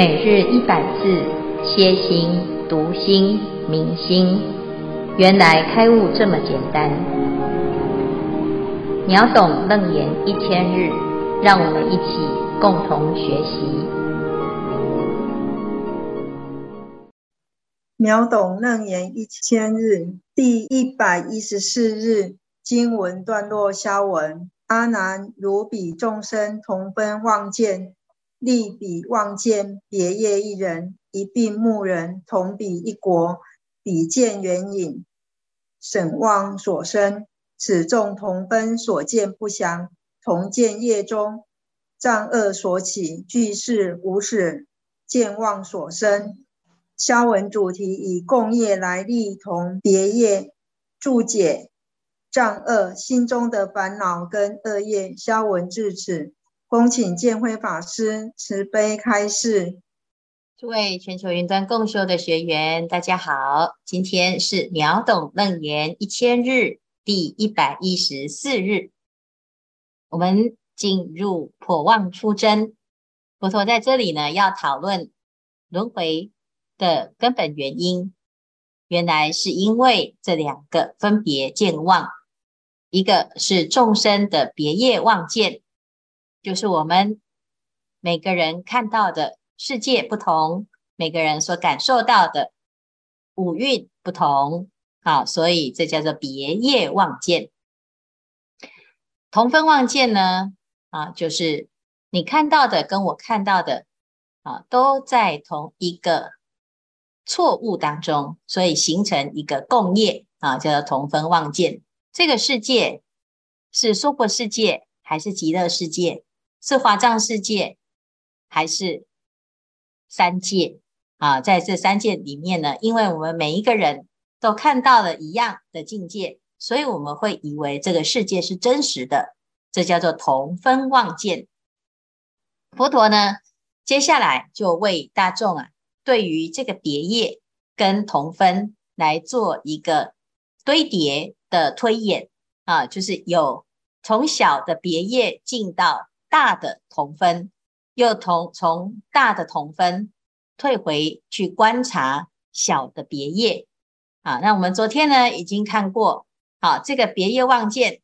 每日一百字，歇心、读心、明心，原来开悟这么简单。秒懂楞严一千日，让我们一起共同学习。秒懂楞严一千日，第一百一十四日经文段落消文：阿难，如彼众生同分望见。立彼妄见，别业一人，一病目人，同彼一国，彼见远影，审妄所生。此众同分所见不详，同见业中障恶所起，俱是无始见妄所生。消文主题以共业来立同别业，注解障恶心中的烦恼跟恶业。消文至此。恭请建辉法师慈悲开示。诸位全球云端共修的学员，大家好，今天是秒懂楞严一千日第一百一十四日，我们进入破妄出真。佛陀在这里呢，要讨论轮回的根本原因，原来是因为这两个分别见妄，一个是众生的别业妄见。就是我们每个人看到的世界不同，每个人所感受到的五蕴不同，好，所以这叫做别业妄见。同分妄见呢，啊，就是你看到的跟我看到的，啊，都在同一个错误当中，所以形成一个共业，啊，叫做同分妄见。这个世界是娑婆世界还是极乐世界？是华藏世界还是三界啊？在这三界里面呢，因为我们每一个人都看到了一样的境界，所以我们会以为这个世界是真实的，这叫做同分妄见。佛陀呢，接下来就为大众啊，对于这个别业跟同分来做一个堆叠的推演啊，就是有从小的别业进到。大的同分，又同从大的同分退回去观察小的别业啊。那我们昨天呢已经看过，好，这个别业望见，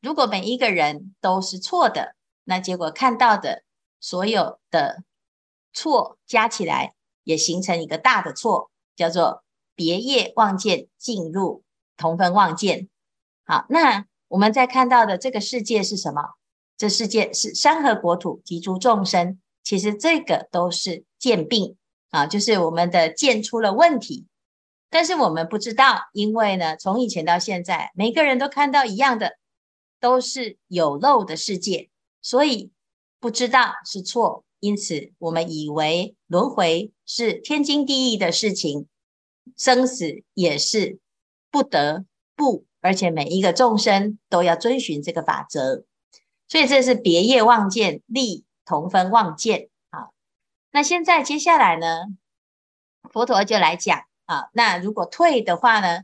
如果每一个人都是错的，那结果看到的所有的错加起来，也形成一个大的错，叫做别业望见进入同分望见。好，那我们在看到的这个世界是什么？这世界是山河国土及诸众生，其实这个都是见病啊，就是我们的见出了问题，但是我们不知道，因为呢，从以前到现在，每个人都看到一样的，都是有漏的世界，所以不知道是错，因此我们以为轮回是天经地义的事情，生死也是不得不，而且每一个众生都要遵循这个法则。所以这是别业望见立同分望见啊。那现在接下来呢，佛陀就来讲啊。那如果退的话呢，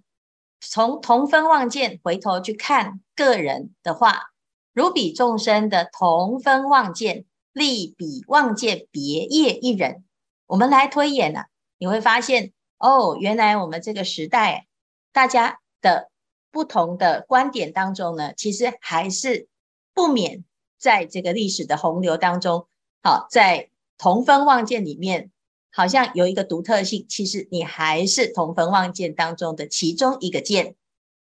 从同分望见回头去看个人的话，如彼众生的同分望见立彼望见别业一人，我们来推演呢、啊，你会发现哦，原来我们这个时代大家的不同的观点当中呢，其实还是。不免在这个历史的洪流当中，好，在同分望见里面，好像有一个独特性。其实你还是同分望见当中的其中一个见，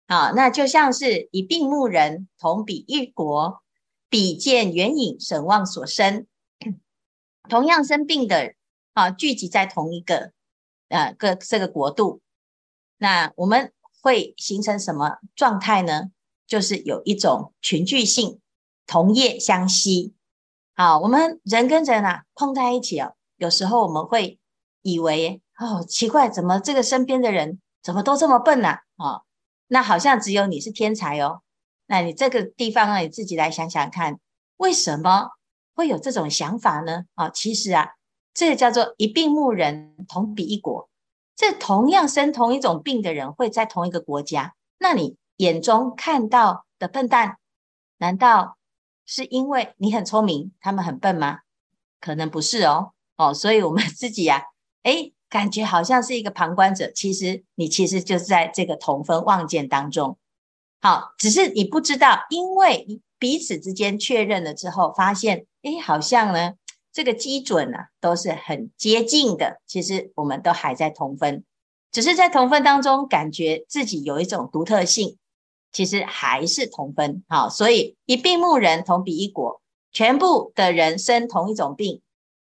好，那就像是以病目人，同比一国，比见缘影，审妄所生。同样生病的，啊，聚集在同一个呃个这个国度，那我们会形成什么状态呢？就是有一种群聚性。同业相吸，好，我们人跟人啊碰在一起哦，有时候我们会以为哦，奇怪，怎么这个身边的人怎么都这么笨呢？啊？哦，那好像只有你是天才哦。那你这个地方啊，你自己来想想看，为什么会有这种想法呢？啊，其实啊，这个叫做一病目人，同彼一国。这同样生同一种病的人会在同一个国家，那你眼中看到的笨蛋，难道？是因为你很聪明，他们很笨吗？可能不是哦。哦，所以我们自己呀、啊，诶，感觉好像是一个旁观者，其实你其实就是在这个同分望见当中。好，只是你不知道，因为彼此之间确认了之后，发现，诶，好像呢，这个基准、啊，都是很接近的。其实我们都还在同分，只是在同分当中，感觉自己有一种独特性，其实还是同分。好，所以一病目人同比一果，全部的人生同一种病，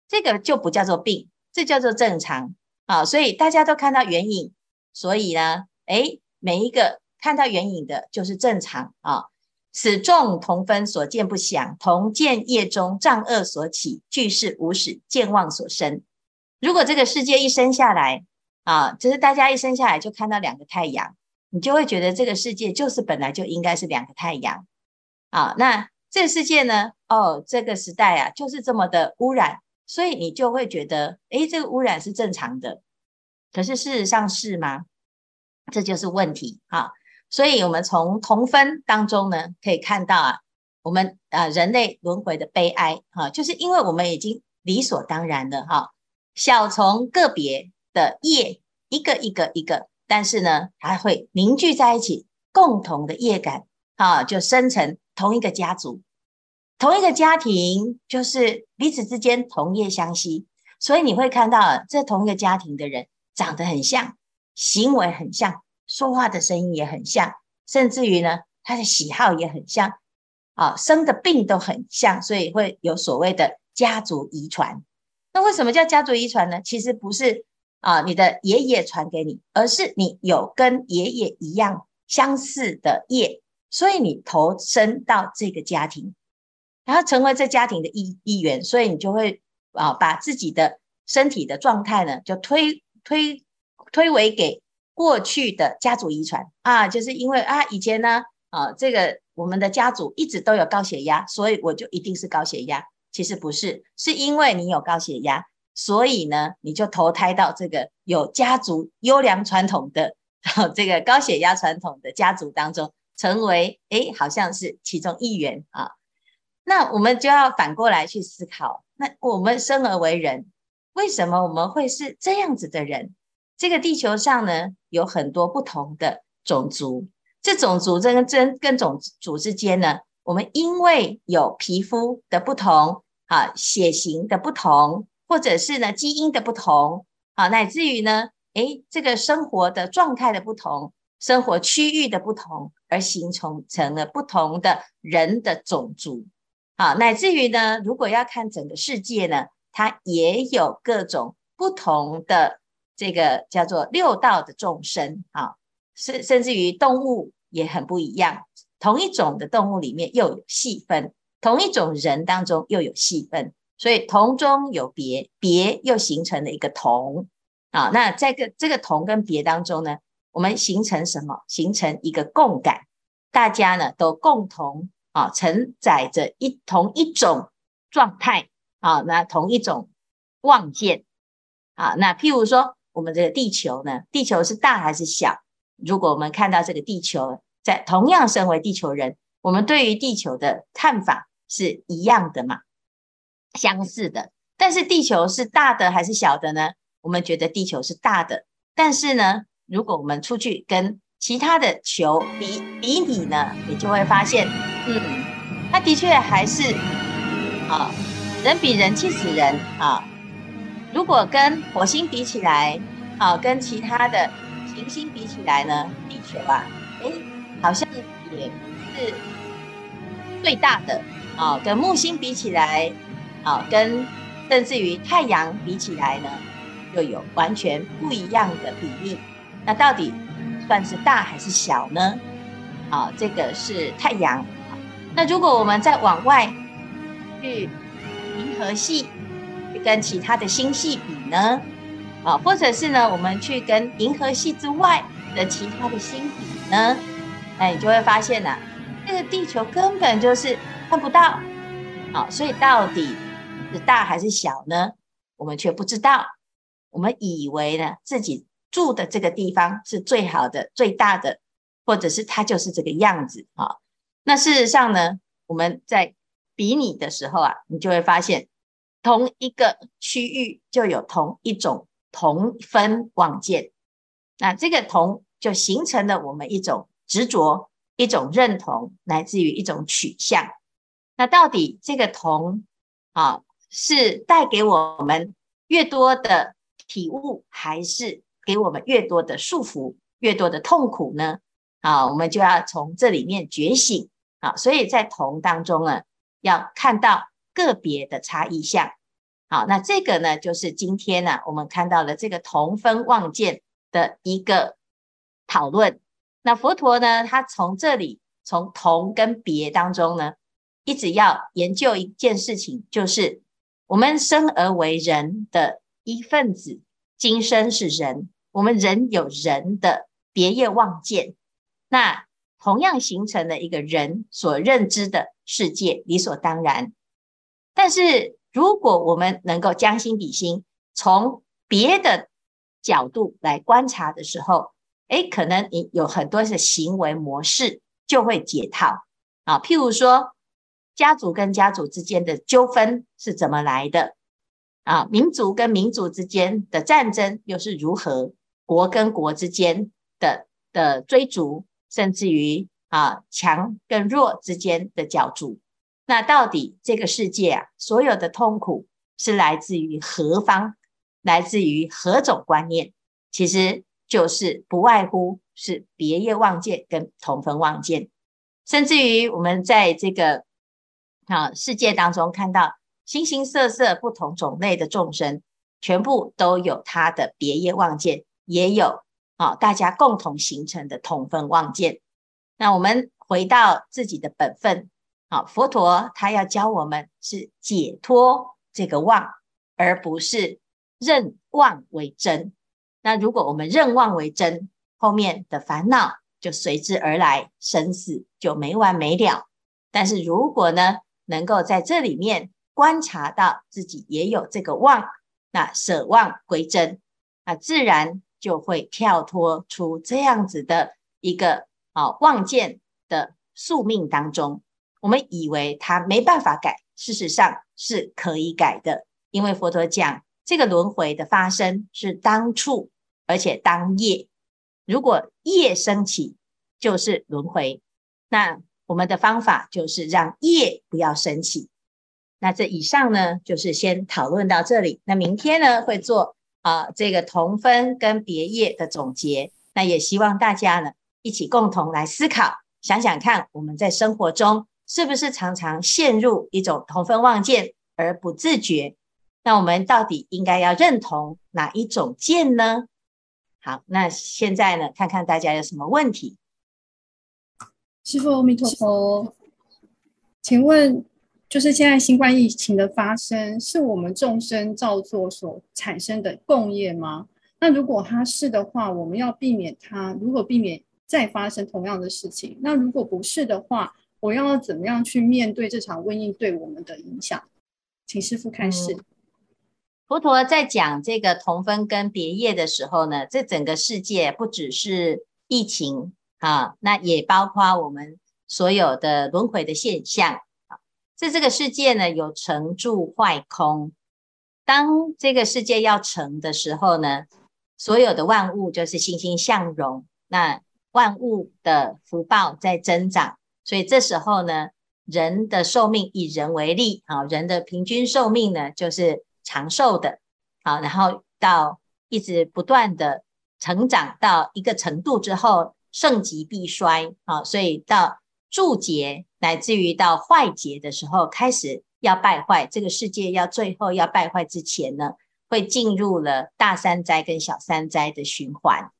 这个就不叫做病，这叫做正常。好，所以大家都看到原影，所以呢，诶，每一个。看到原影的，就是正常啊。此众同分所见不详，同见业中障恶所起，俱是无始见妄所生。如果这个世界一生下来啊，就是大家一生下来就看到两个太阳，你就会觉得这个世界就是本来就应该是两个太阳啊。那这个世界呢？哦，这个时代啊，就是这么的污染，所以你就会觉得，诶，这个污染是正常的。可是事实上是吗？这就是问题啊。所以，我们从同分当中呢，可以看到啊，我们啊人类轮回的悲哀啊，就是因为我们已经理所当然的哈，小从个别的业一个一个一个，但是呢，还会凝聚在一起，共同的业感啊，就生成同一个家族，同一个家庭，就是彼此之间同业相吸，所以你会看到啊，这同一个家庭的人长得很像，行为很像。说话的声音也很像，甚至于呢，他的喜好也很像，啊，生的病都很像，所以会有所谓的家族遗传。那为什么叫家族遗传呢？其实不是啊，你的爷爷传给你，而是你有跟爷爷一样相似的业，所以你投身到这个家庭，然后成为这家庭的一一员，所以你就会啊，把自己的身体的状态呢，就推推推诿给。过去的家族遗传啊，就是因为啊，以前呢，啊，这个我们的家族一直都有高血压，所以我就一定是高血压。其实不是，是因为你有高血压，所以呢，你就投胎到这个有家族优良传统的这个高血压传统的家族当中，成为诶，好像是其中一员啊。那我们就要反过来去思考，那我们生而为人，为什么我们会是这样子的人？这个地球上呢，有很多不同的种族。这种族这跟跟种族之间呢，我们因为有皮肤的不同啊，血型的不同，或者是呢基因的不同啊，乃至于呢，诶，这个生活的状态的不同，生活区域的不同，而形成成了不同的人的种族啊，乃至于呢，如果要看整个世界呢，它也有各种不同的。这个叫做六道的众生啊，甚甚至于动物也很不一样。同一种的动物里面又有细分，同一种人当中又有细分，所以同中有别，别又形成了一个同啊。那在个这个同跟别当中呢，我们形成什么？形成一个共感，大家呢都共同啊承载着一同一种状态啊，那同一种望见啊。那譬如说。我们这个地球呢，地球是大还是小？如果我们看到这个地球，在同样身为地球人，我们对于地球的看法是一样的嘛？相似的。但是地球是大的还是小的呢？我们觉得地球是大的。但是呢，如果我们出去跟其他的球比比拟呢，你就会发现，嗯，它的确还是啊，人比人气死人啊。如果跟火星比起来，啊，跟其他的行星比起来呢，地球啊，诶，好像也是最大的啊。跟木星比起来，啊，跟甚至于太阳比起来呢，又有完全不一样的比例。那到底算是大还是小呢？啊，这个是太阳。那如果我们再往外去银河系。去跟其他的星系比呢，啊，或者是呢，我们去跟银河系之外的其他的星比呢，哎，你就会发现呢、这个地球根本就是看不到，啊，所以到底是大还是小呢？我们却不知道，我们以为呢自己住的这个地方是最好的、最大的，或者是它就是这个样子啊。那事实上呢，我们在比拟的时候啊，你就会发现。同一个区域就有同一种同分妄见，那这个同就形成了我们一种执着，一种认同，来自于一种取向。那到底这个同啊，是带给我们越多的体悟，还是给我们越多的束缚、越多的痛苦呢？啊，我们就要从这里面觉醒啊。所以在同当中呢，要看到个别的差异相。好，那这个呢，就是今天呢，我们看到了这个同分妄见的一个讨论。那佛陀呢，他从这里从同跟别当中呢，一直要研究一件事情，就是我们生而为人的一份子，今生是人，我们人有人的别业妄见，那同样形成了一个人所认知的世界，理所当然，但是。如果我们能够将心比心，从别的角度来观察的时候，诶，可能你有很多的行为模式就会解套啊。譬如说，家族跟家族之间的纠纷是怎么来的啊？民族跟民族之间的战争又是如何？国跟国之间的的追逐，甚至于啊，强跟弱之间的角逐。那到底这个世界啊，所有的痛苦是来自于何方？来自于何种观念？其实就是不外乎是别业妄见跟同分妄见，甚至于我们在这个啊世界当中看到形形色色不同种类的众生，全部都有他的别业妄见，也有啊大家共同形成的同分妄见。那我们回到自己的本分。好，佛陀他要教我们是解脱这个妄，而不是认妄为真。那如果我们认妄为真，后面的烦恼就随之而来，生死就没完没了。但是如果呢，能够在这里面观察到自己也有这个妄，那舍妄归真，那自然就会跳脱出这样子的一个啊妄见的宿命当中。我们以为他没办法改，事实上是可以改的，因为佛陀讲这个轮回的发生是当处，而且当业。如果业升起，就是轮回。那我们的方法就是让业不要升起。那这以上呢，就是先讨论到这里。那明天呢，会做啊、这个同分跟别业的总结。那也希望大家呢，一起共同来思考，想想看我们在生活中。是不是常常陷入一种同分妄见而不自觉？那我们到底应该要认同哪一种见呢？好，那现在呢，看看大家有什么问题。师父，阿弥陀佛，请问，就是现在新冠疫情的发生，是我们众生造作所产生的共业吗？那如果它是的话，我们要避免它，如果避免再发生同样的事情，那如果不是的话，我要怎么样去面对这场瘟疫对我们的影响？请师父开示。佛陀在讲这个同分跟别业的时候呢，这整个世界不只是疫情啊，那也包括我们所有的轮回的现象啊。在这个世界呢，有成住坏空。当这个世界要成的时候呢，所有的万物就是欣欣向荣，那万物的福报在增长。所以这时候呢，人的寿命以人为例，啊，人的平均寿命呢就是长寿的，好，然后到一直不断的成长到一个程度之后，盛极必衰，啊，所以到住劫乃至于到坏劫的时候，开始要败坏，这个世界要最后要败坏之前呢，会进入了大三灾跟小三灾的循环。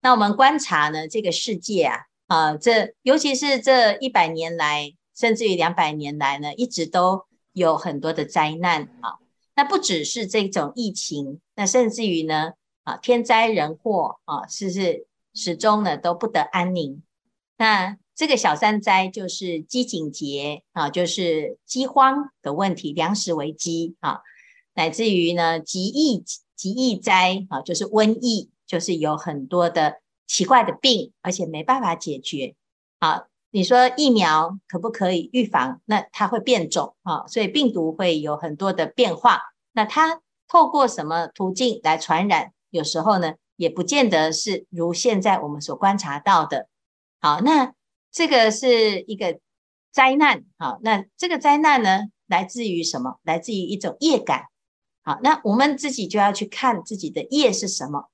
那我们观察呢，这个世界啊。啊，这尤其是这一百年来，甚至于两百年来呢，一直都有很多的灾难啊。那不只是这种疫情，那甚至于呢，啊，天灾人祸啊，是不是始终呢都不得安宁。那这个小三灾就是饥馑劫啊，就是饥荒的问题，粮食危机啊，乃至于呢极疫极疫灾啊，就是瘟疫，就是有很多的。奇怪的病，而且没办法解决。啊，你说疫苗可不可以预防？那它会变种啊，所以病毒会有很多的变化。那它透过什么途径来传染？有时候呢，也不见得是如现在我们所观察到的。好，那这个是一个灾难。好，那这个灾难呢，来自于什么？来自于一种业感。好，那我们自己就要去看自己的业是什么。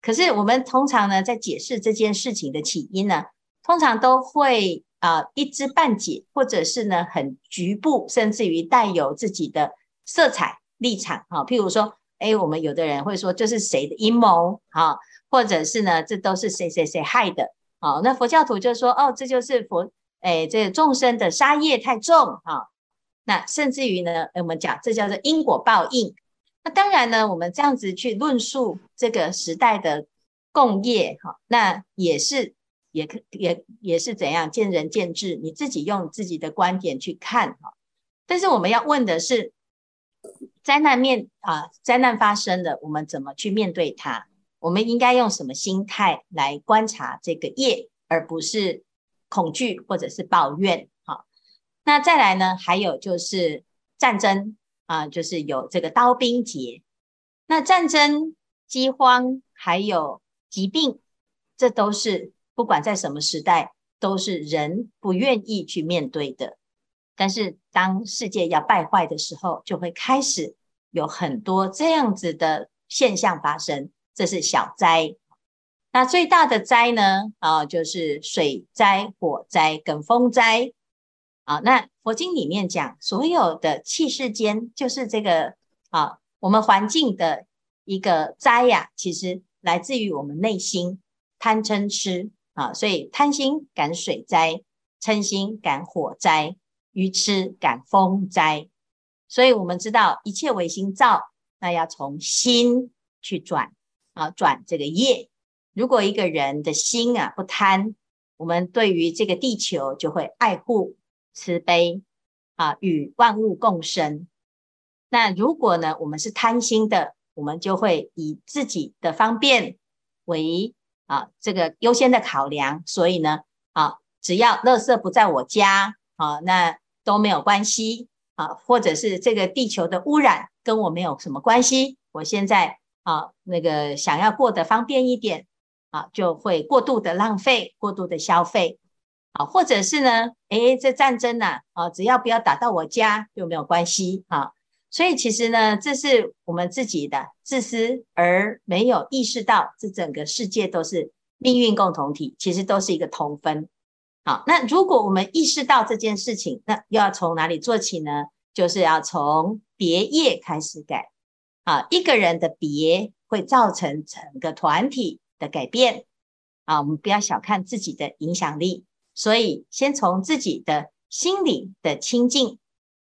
可是我们通常呢，在解释这件事情的起因呢，通常都会啊、一知半解，或者是呢很局部，甚至于带有自己的色彩立场。哈，譬如说，哎，我们有的人会说这是谁的阴谋？哈，或者是呢，这都是谁谁谁害的？好，那佛教徒就说，哦，这就是佛，哎，这众生的杀业太重。哈，那甚至于呢，我们讲这叫做因果报应。那当然呢，我们这样子去论述这个时代的共业，哈，那也是，也可也也是怎样见仁见智，你自己用自己的观点去看，哈。但是我们要问的是，灾难面啊，灾难发生了，我们怎么去面对它？我们应该用什么心态来观察这个业，而不是恐惧或者是抱怨，哈。那再来呢，还有就是战争。啊，就是有这个刀兵劫，那战争、饥荒还有疾病，这都是不管在什么时代，都是人不愿意去面对的。但是当世界要败坏的时候，就会开始有很多这样子的现象发生，这是小灾。那最大的灾呢？啊，就是水灾、火灾跟风灾。啊，那佛经里面讲，所有的器世间，就是这个啊，我们环境的一个灾呀、其实来自于我们内心贪嗔痴啊，所以贪心感水灾，嗔心感火灾，愚痴感风灾。所以我们知道一切唯心造，那要从心去转啊，转这个业。如果一个人的心啊不贪，我们对于这个地球就会爱护。慈悲啊，与万物共生。那如果呢，我们是贪心的，我们就会以自己的方便为啊这个优先的考量。所以呢，啊，只要垃圾不在我家啊，那都没有关系啊。或者是这个地球的污染跟我没有什么关系。我现在啊，那个想要过得方便一点啊，就会过度的浪费，过度的消费。啊，或者是呢？诶，这战争呐，啊，只要不要打到我家就没有关系啊。所以其实呢，这是我们自己的自私，而没有意识到这整个世界都是命运共同体，其实都是一个同分。好，那如果我们意识到这件事情，那又要从哪里做起呢？就是要从别业开始改。啊，一个人的别会造成整个团体的改变。啊，我们不要小看自己的影响力。所以，先从自己的心理的清净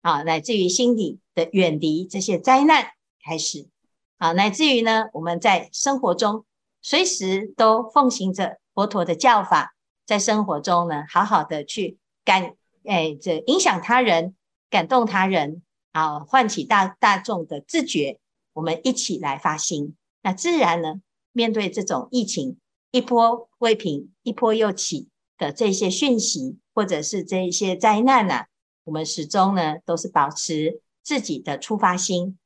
啊，乃至于心理的远离这些灾难开始啊，乃至于呢，我们在生活中随时都奉行着佛陀的教法，在生活中呢，好好的去感，哎，这影响他人，感动他人啊，唤起大大众的自觉，我们一起来发心，那自然呢，面对这种疫情，一波未平，一波又起。的这些讯息，或者是这一些灾难呢、啊，我们始终呢都是保持自己的出发心。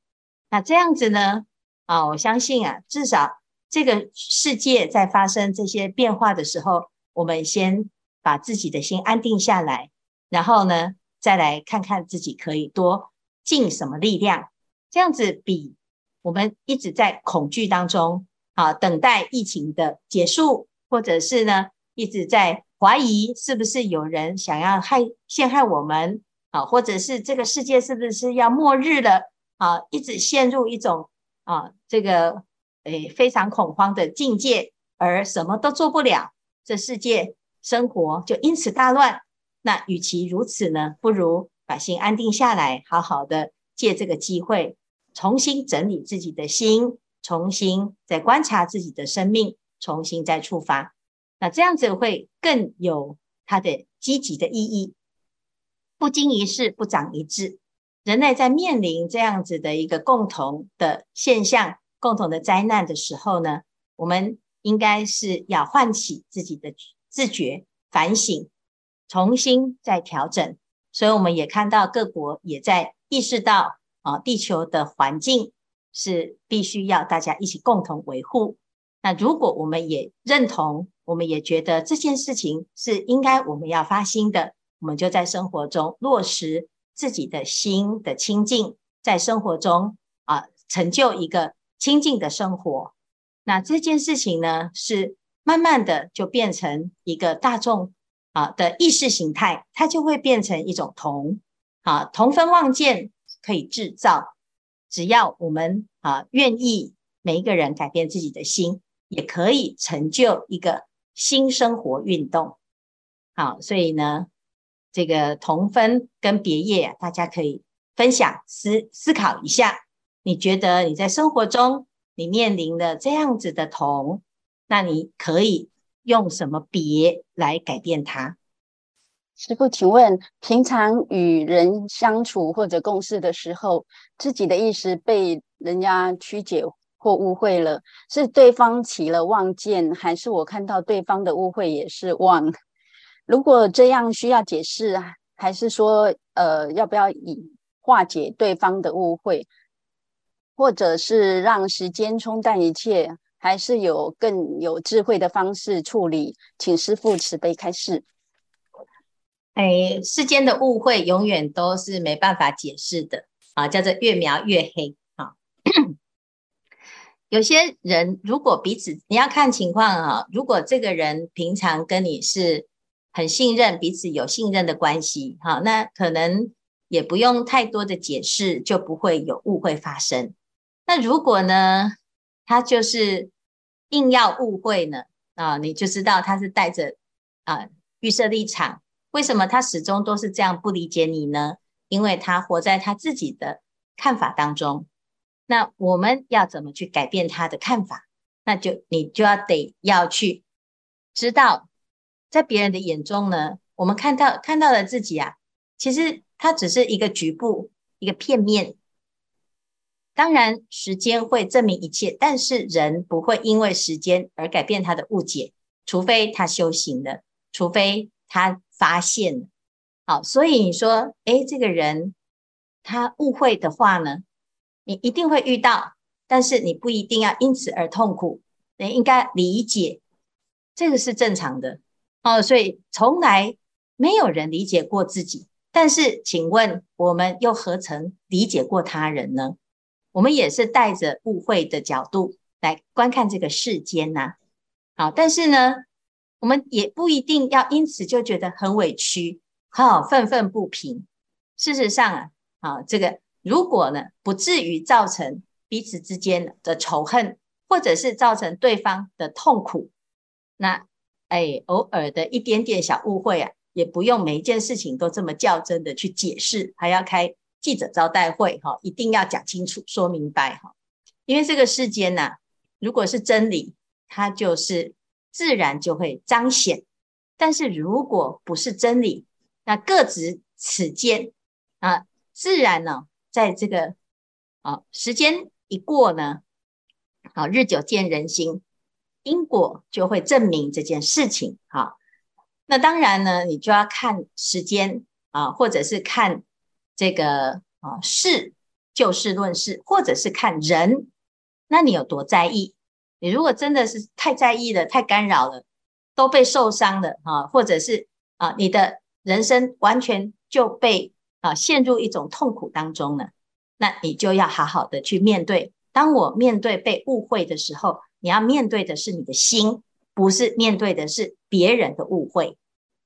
那这样子呢，啊，我相信啊，至少这个世界在发生这些变化的时候，我们先把自己的心安定下来，然后呢，再来看看自己可以多尽什么力量。这样子比我们一直在恐惧当中啊，等待疫情的结束，或者是呢一直在。怀疑是不是有人想要害陷害我们啊，或者是这个世界是不是要末日了啊？一直陷入一种啊这个诶、非常恐慌的境界，而什么都做不了，这世界生活就因此大乱。那与其如此呢，不如把心安定下来，好好的借这个机会重新整理自己的心，重新再观察自己的生命，重新再出发。那这样子会更有它的积极的意义。不经一事不长一智。人类在面临这样子的一个共同的现象、共同的灾难的时候呢，我们应该是要唤起自己的自觉、反省。重新再调整。所以我们也看到各国也在意识到啊，地球的环境是必须要大家一起共同维护。那如果我们也认同，我们也觉得这件事情是应该我们要发心的，我们就在生活中落实自己的心的清净，在生活中啊，成就一个清净的生活。那这件事情呢，是慢慢的就变成一个大众啊的意识形态，它就会变成一种同啊同分望见可以制造，只要我们啊愿意，每一个人改变自己的心，也可以成就一个新生活运动。好，所以呢，这个同分跟别业啊，大家可以分享思思考一下，你觉得你在生活中，你面临的这样子的同，那你可以用什么别来改变它？师傅，请问平常与人相处或者共事的时候，自己的意识被人家曲解或误会了，是对方起了妄见，还是我看到对方的误会也是妄？如果这样需要解释，还是说呃，要不要以化解对方的误会？或者是让时间冲淡一切，还是有更有智慧的方式处理？请师父慈悲开示。哎，世间的误会永远都是没办法解释的啊，叫做越描越黑啊。有些人如果彼此，你要看情况啊。如果这个人平常跟你是很信任，彼此有信任的关系，哈，那可能也不用太多的解释，就不会有误会发生。那如果呢，他就是硬要误会呢？啊，你就知道他是带着啊预设立场。为什么他始终都是这样不理解你呢？因为他活在他自己的看法当中。那我们要怎么去改变他的看法？那就你就要得要去知道，在别人的眼中呢，我们看到看到了自己啊，其实他只是一个局部，一个片面。当然，时间会证明一切，但是人不会因为时间而改变他的误解，除非他修行了，除非他发现了。好，所以你说，诶，这个人他误会的话呢，你一定会遇到，但是你不一定要因此而痛苦，你应该理解，这个是正常的。哦，所以从来没有人理解过自己，但是请问，我们又何曾理解过他人呢？我们也是带着误会的角度来观看这个世间呐，好，但是呢，我们也不一定要因此就觉得很委屈，好，愤愤不平。事实上啊，啊，这个如果呢，不至于造成彼此之间的仇恨，或者是造成对方的痛苦，那哎，偶尔的一点点小误会啊，也不用每一件事情都这么较真的去解释，还要开。记者招待会，哈，一定要讲清楚、说明白，哈，因为这个世间呐，如果是真理，它就是自然就会彰显；但是如果不是真理，那各执此见啊，自然呢，在这个啊时间一过呢，啊日久见人心，因果就会证明这件事情，哈。那当然呢，你就要看时间啊，或者是看。这个啊，事就事论事，或者是看人，那你有多在意？你如果真的是太在意了，太干扰了，都被受伤了啊，或者是啊，你的人生完全就被啊陷入一种痛苦当中了，那你就要好好的去面对。当我面对被误会的时候，你要面对的是你的心，不是面对的是别人的误会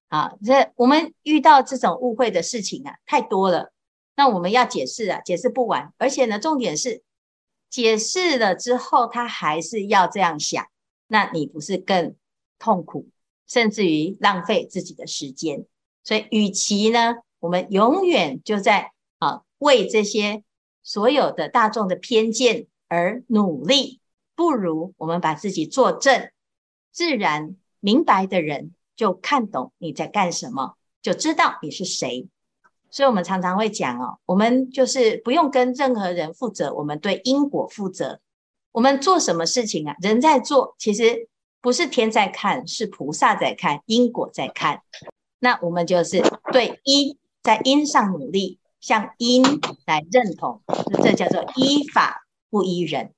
啊。这我们遇到这种误会的事情啊，太多了。那我们要解释啊，解释不完，而且呢，重点是解释了之后，他还是要这样想，那你不是更痛苦，甚至于浪费自己的时间？所以，与其呢，我们永远就在啊为这些所有的大众的偏见而努力，不如我们把自己做正，自然明白的人就看懂你在干什么，就知道你是谁。所以，我们常常会讲哦，我们就是不用跟任何人负责，我们对因果负责。我们做什么事情啊？人在做，其实不是天在看，是菩萨在看，因果在看。那我们就是对因在因上努力，向因来认同，这叫做依法不依人。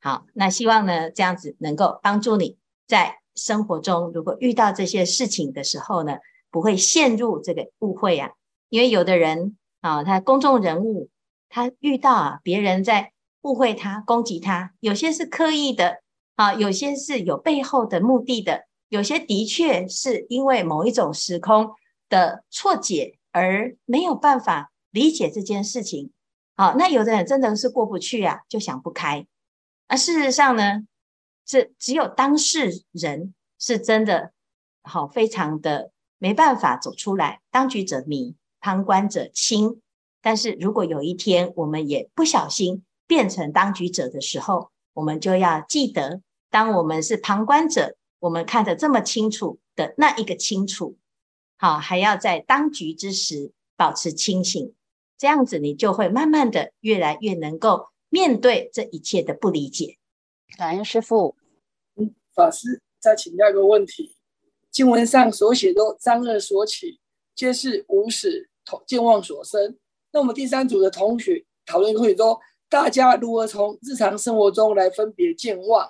好，那希望呢，这样子能够帮助你在生活中，如果遇到这些事情的时候呢，不会陷入这个误会啊。因为有的人啊，他公众人物，他遇到啊别人在误会他、攻击他，有些是刻意的啊，有些是有背后的目的的，有些的确是因为某一种时空的错解而没有办法理解这件事情。好，那有的人真的是过不去啊，就想不开。而事实上呢，是只有当事人是真的好，非常的没办法走出来。当局者迷，旁观者清。但是如果有一天我们也不小心变成当局者的时候，我们就要记得，当我们是旁观者，我们看得这么清楚的那一个清楚，好，还要在当局之时保持清醒，这样子你就会慢慢的越来越能够。面对这一切的不理解，感恩师父。嗯，法师再请教一个问题：经文上所写的“灾厄所起，皆是无始同健忘所生”。那我们第三组的同学讨论会说，大家如何从日常生活中来分别健忘，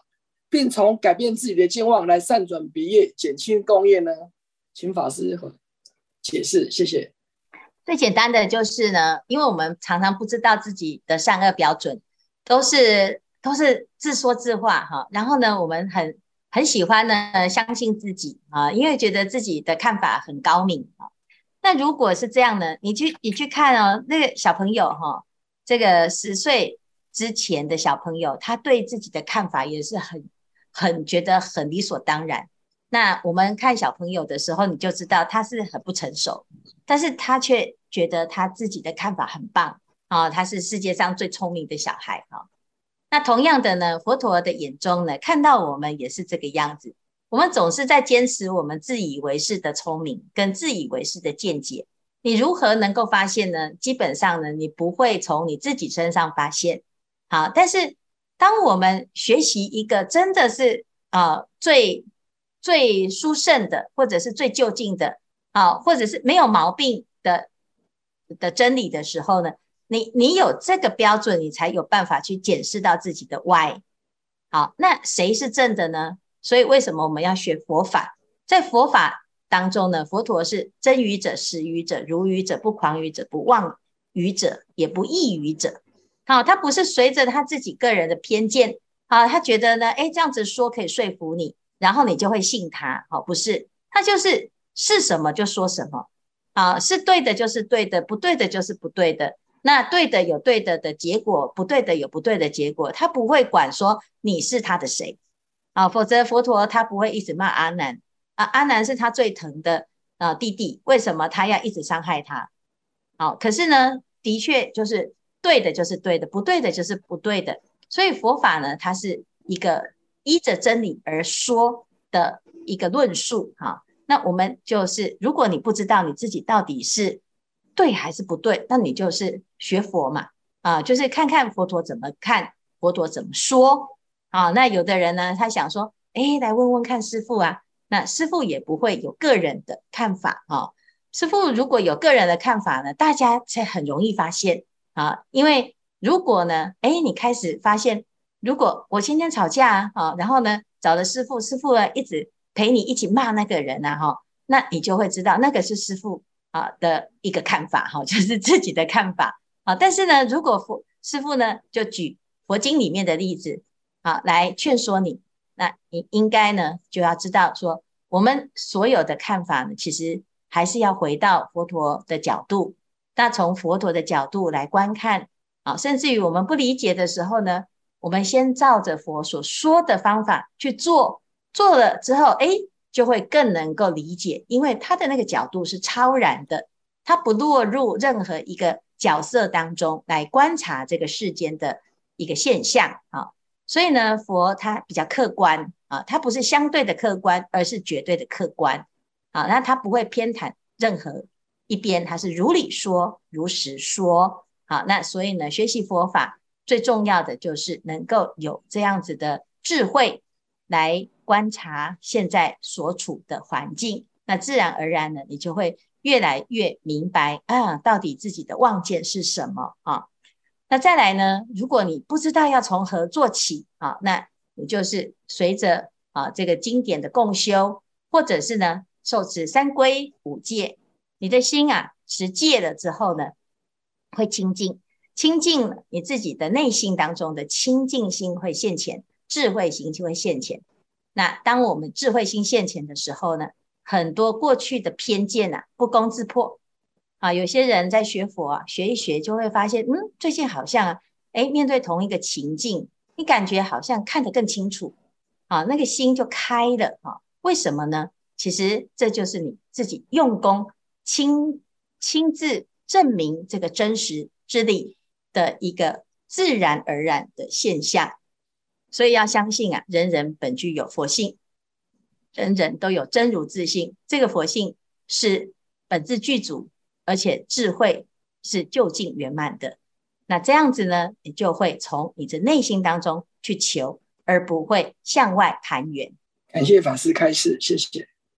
并从改变自己的健忘来善转别业，减轻共业呢？请法师解释，谢谢。最简单的就是呢，因为我们常常不知道自己的善恶标准。都是都是自说自话哈，然后呢，我们很很喜欢呢，相信自己啊，因为觉得自己的看法很高明啊。那如果是这样呢，你去你去看哦，那个小朋友哈，这个十岁之前的小朋友，他对自己的看法也是很很觉得很理所当然。那我们看小朋友的时候，你就知道他是很不成熟，但是他却觉得他自己的看法很棒。啊、哦，他是世界上最聪明的小孩哈、哦。那同样的呢，佛陀的眼中呢，看到我们也是这个样子。我们总是在坚持我们自以为是的聪明跟自以为是的见解。你如何能够发现呢？基本上呢，你不会从你自己身上发现。好，但是当我们学习一个真的是啊、最最殊胜的，或者是最就近的啊，或者是没有毛病的的真理的时候呢，你你有这个标准，你才有办法去检视到自己的歪。好，那谁是正的呢？所以为什么我们要学佛法？在佛法当中呢，佛陀是真愚者、实愚者、如愚者、不狂愚者、不妄愚者、也不异愚者。好，他不是随着他自己个人的偏见，好，他觉得呢，诶，这样子说可以说服你，然后你就会信他。好，不是，他就是是什么就说什么。好，是对的就是对的，不对的就是不对的。那对的有对的的结果，不对的有不对的结果，他不会管说你是他的谁啊，否则佛陀他不会一直骂阿难啊，阿难是他最疼的啊弟弟，为什么他要一直伤害他？好，可是呢，的确就是对的就是对的，不对的就是不对的，所以佛法呢，它是一个依着真理而说的一个论述哈。那我们就是，如果你不知道你自己到底是。对还是不对？那你就是学佛嘛，啊，就是看看佛陀怎么看，佛陀怎么说啊。那有的人呢，他想说，哎，来问问看师父啊。那师父也不会有个人的看法啊。师父如果有个人的看法呢，大家才很容易发现啊。因为如果呢，哎，你开始发现，如果我今天吵架啊，然后呢，找了师父，师父呢一直陪你一起骂那个人啊，哈，那你就会知道那个是师父。啊的一个看法哈，就是自己的看法啊。但是呢，如果佛师父呢就举佛经里面的例子啊来劝说你，那你应该呢就要知道说，我们所有的看法呢，其实还是要回到佛陀的角度。那从佛陀的角度来观看啊，甚至于我们不理解的时候呢，我们先照着佛所说的方法去做，做了之后，哎。就会更能够理解，因为他的那个角度是超然的，他不落入任何一个角色当中来观察这个世间的一个现象啊。所以呢，佛他比较客观啊，他不是相对的客观，而是绝对的客观啊。那他不会偏袒任何一边，他是如理说，如实说。好，那所以呢，学习佛法最重要的就是能够有这样子的智慧来。观察现在所处的环境，那自然而然呢，你就会越来越明白啊，到底自己的望见是什么啊？那再来呢，如果你不知道要从何做起啊，那你就是随着啊这个经典的共修，或者是呢受持三规五戒，你的心啊持戒了之后呢，会清净，清净了你自己的内心当中的清净心会现前，智慧心就会现前。那当我们智慧心现前的时候呢，很多过去的偏见啊，不攻自破啊。有些人在学佛啊，学一学就会发现，嗯，最近好像啊，诶，面对同一个情境，你感觉好像看得更清楚啊，那个心就开了啊。为什么呢？其实这就是你自己用功亲亲自证明这个真实之理的一个自然而然的现象。所以要相信啊，人人本具有佛性。人人都有真如自性，这个佛性是本自具足，而且智慧是就近圆满的。那这样子呢，你就会从你的内心当中去求，而不会向外攀缘。感谢法师开示，谢谢。